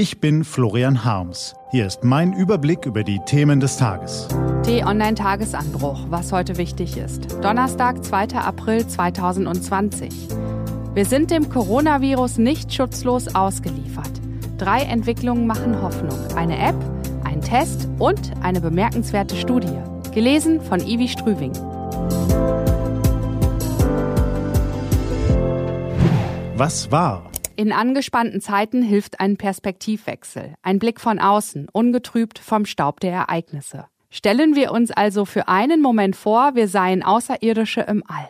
Ich bin Florian Harms. Hier ist mein Überblick über die Themen des Tages. T-Online-Tagesanbruch, was heute wichtig ist. Donnerstag, 2. April 2020. Wir sind dem Coronavirus nicht schutzlos ausgeliefert. Drei Entwicklungen machen Hoffnung. Eine App, ein Test und eine bemerkenswerte Studie. Gelesen von Ivi Strüving. Was war? In angespannten Zeiten hilft ein Perspektivwechsel, ein Blick von außen, ungetrübt vom Staub der Ereignisse. Stellen wir uns also für einen Moment vor, wir seien Außerirdische im All.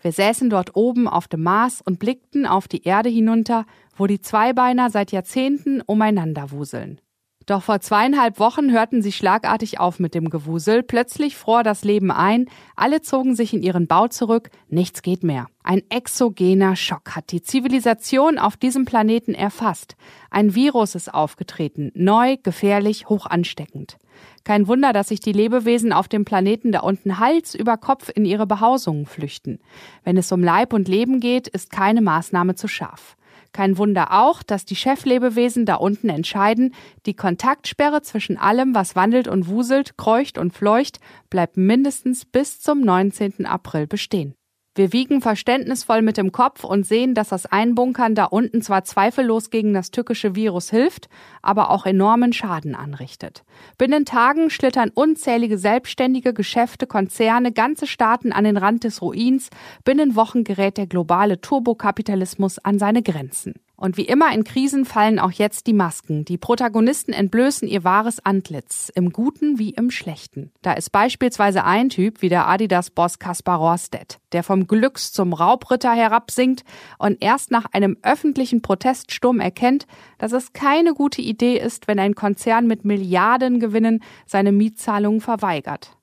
Wir säßen dort oben auf dem Mars und blickten auf die Erde hinunter, wo die Zweibeiner seit Jahrzehnten umeinander wuseln. Doch vor zweieinhalb Wochen hörten sie schlagartig auf mit dem Gewusel, plötzlich fror das Leben ein, alle zogen sich in ihren Bau zurück, nichts geht mehr. Ein exogener Schock hat die Zivilisation auf diesem Planeten erfasst. Ein Virus ist aufgetreten, neu, gefährlich, hoch ansteckend. Kein Wunder, dass sich die Lebewesen auf dem Planeten da unten Hals über Kopf in ihre Behausungen flüchten. Wenn es um Leib und Leben geht, ist keine Maßnahme zu scharf. Kein Wunder auch, dass die Cheflebewesen da unten entscheiden, die Kontaktsperre zwischen allem, was wandelt und wuselt, kreucht und fleucht, bleibt mindestens bis zum 19. April bestehen. Wir wiegen verständnisvoll mit dem Kopf und sehen, dass das Einbunkern da unten zwar zweifellos gegen das tückische Virus hilft, aber auch enormen Schaden anrichtet. Binnen Tagen schlittern unzählige selbstständige Geschäfte, Konzerne, ganze Staaten an den Rand des Ruins, binnen Wochen gerät der globale Turbokapitalismus an seine Grenzen. Und wie immer in Krisen fallen auch jetzt die Masken. Die Protagonisten entblößen ihr wahres Antlitz, im Guten wie im Schlechten. Da ist beispielsweise ein Typ wie der Adidas-Boss Kaspar Rohrstedt, der vom Glücks zum Raubritter herabsinkt und erst nach einem öffentlichen Proteststurm erkennt, dass es keine gute Idee ist, wenn ein Konzern mit Milliardengewinnen seine Mietzahlungen verweigert.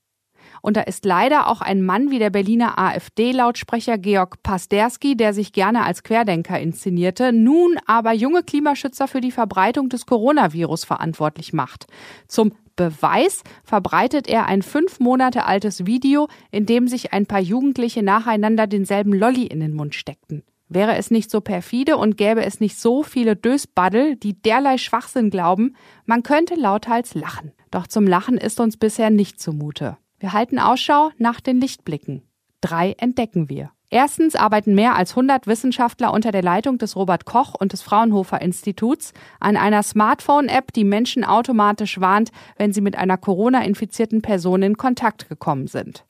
Und da ist leider auch ein Mann wie der Berliner AfD-Lautsprecher Georg Pasterski, der sich gerne als Querdenker inszenierte, nun aber junge Klimaschützer für die Verbreitung des Coronavirus verantwortlich macht. Zum Beweis verbreitet er ein fünf Monate altes Video, in dem sich ein paar Jugendliche nacheinander denselben Lolli in den Mund steckten. Wäre es nicht so perfide und gäbe es nicht so viele Dösbaddel, die derlei Schwachsinn glauben, man könnte lauthals lachen. Doch zum Lachen ist uns bisher nicht zumute. Wir halten Ausschau nach den Lichtblicken. Drei entdecken wir. Erstens arbeiten mehr als 100 Wissenschaftler unter der Leitung des Robert Koch und des Fraunhofer Instituts an einer Smartphone-App, die Menschen automatisch warnt, wenn sie mit einer Corona-infizierten Person in Kontakt gekommen sind.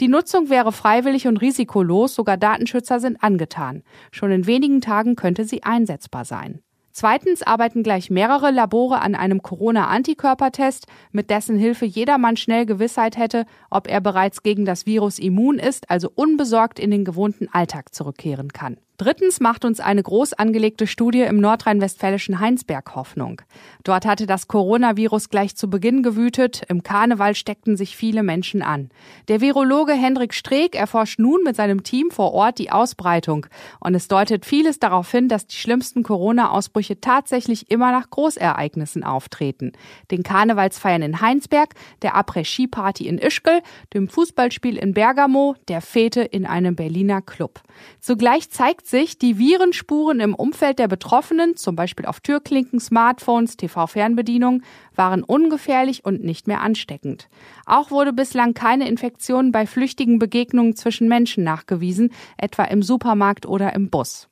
Die Nutzung wäre freiwillig und risikolos, sogar Datenschützer sind angetan. Schon in wenigen Tagen könnte sie einsetzbar sein. Zweitens arbeiten gleich mehrere Labore an einem Corona-Antikörpertest, mit dessen Hilfe jedermann schnell Gewissheit hätte, ob er bereits gegen das Virus immun ist, also unbesorgt in den gewohnten Alltag zurückkehren kann. Drittens macht uns eine groß angelegte Studie im nordrhein-westfälischen Heinsberg Hoffnung. Dort hatte das Coronavirus gleich zu Beginn gewütet. Im Karneval steckten sich viele Menschen an. Der Virologe Hendrik Streeck erforscht nun mit seinem Team vor Ort die Ausbreitung. Und es deutet vieles darauf hin, dass die schlimmsten Corona-Ausbrüche tatsächlich immer nach Großereignissen auftreten. Den Karnevalsfeiern in Heinsberg, der Après-Ski-Party in Ischgl, dem Fußballspiel in Bergamo, der Fete in einem Berliner Club. Zugleich zeigt sich, die Virenspuren im Umfeld der Betroffenen, zum Beispiel auf Türklinken, Smartphones, TV-Fernbedienung, waren ungefährlich und nicht mehr ansteckend. Auch wurde bislang keine Infektion bei flüchtigen Begegnungen zwischen Menschen nachgewiesen, etwa im Supermarkt oder im Bus.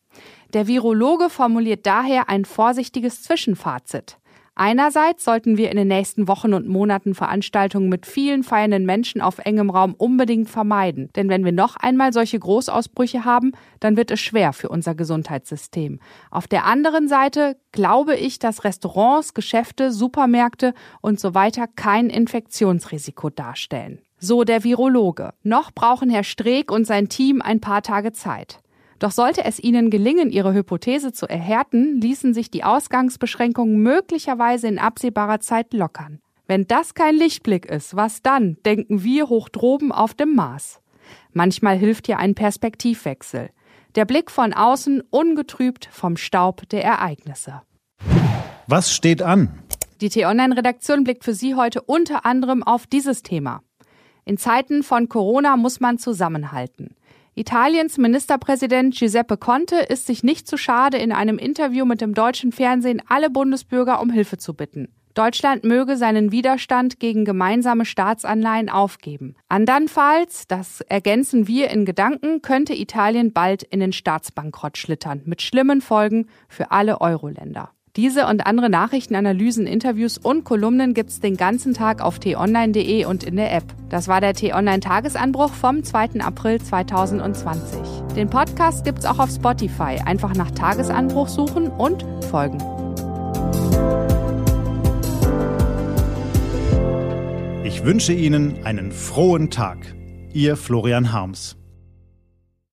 Der Virologe formuliert daher ein vorsichtiges Zwischenfazit. Einerseits sollten wir in den nächsten Wochen und Monaten Veranstaltungen mit vielen feiernden Menschen auf engem Raum unbedingt vermeiden. Denn wenn wir noch einmal solche Großausbrüche haben, dann wird es schwer für unser Gesundheitssystem. Auf der anderen Seite glaube ich, dass Restaurants, Geschäfte, Supermärkte und so weiter kein Infektionsrisiko darstellen. So der Virologe. Noch brauchen Herr Streeck und sein Team ein paar Tage Zeit. Doch sollte es ihnen gelingen, ihre Hypothese zu erhärten, ließen sich die Ausgangsbeschränkungen möglicherweise in absehbarer Zeit lockern. Wenn das kein Lichtblick ist, was dann, denken wir hoch droben auf dem Mars. Manchmal hilft ja ein Perspektivwechsel. Der Blick von außen ungetrübt vom Staub der Ereignisse. Was steht an? Die T-Online-Redaktion blickt für Sie heute unter anderem auf dieses Thema. In Zeiten von Corona muss man zusammenhalten. Italiens Ministerpräsident Giuseppe Conte ist sich nicht zu schade, in einem Interview mit dem deutschen Fernsehen alle Bundesbürger um Hilfe zu bitten. Deutschland möge seinen Widerstand gegen gemeinsame Staatsanleihen aufgeben. Andernfalls, das ergänzen wir in Gedanken, könnte Italien bald in den Staatsbankrott schlittern, mit schlimmen Folgen für alle Euro-Länder. Diese und andere Nachrichten, Analysen, Interviews und Kolumnen gibt's den ganzen Tag auf t-online.de und in der App. Das war der T-Online-Tagesanbruch vom 2. April 2020. Den Podcast gibt's auch auf Spotify. Einfach nach Tagesanbruch suchen und folgen. Ich wünsche Ihnen einen frohen Tag. Ihr Florian Harms.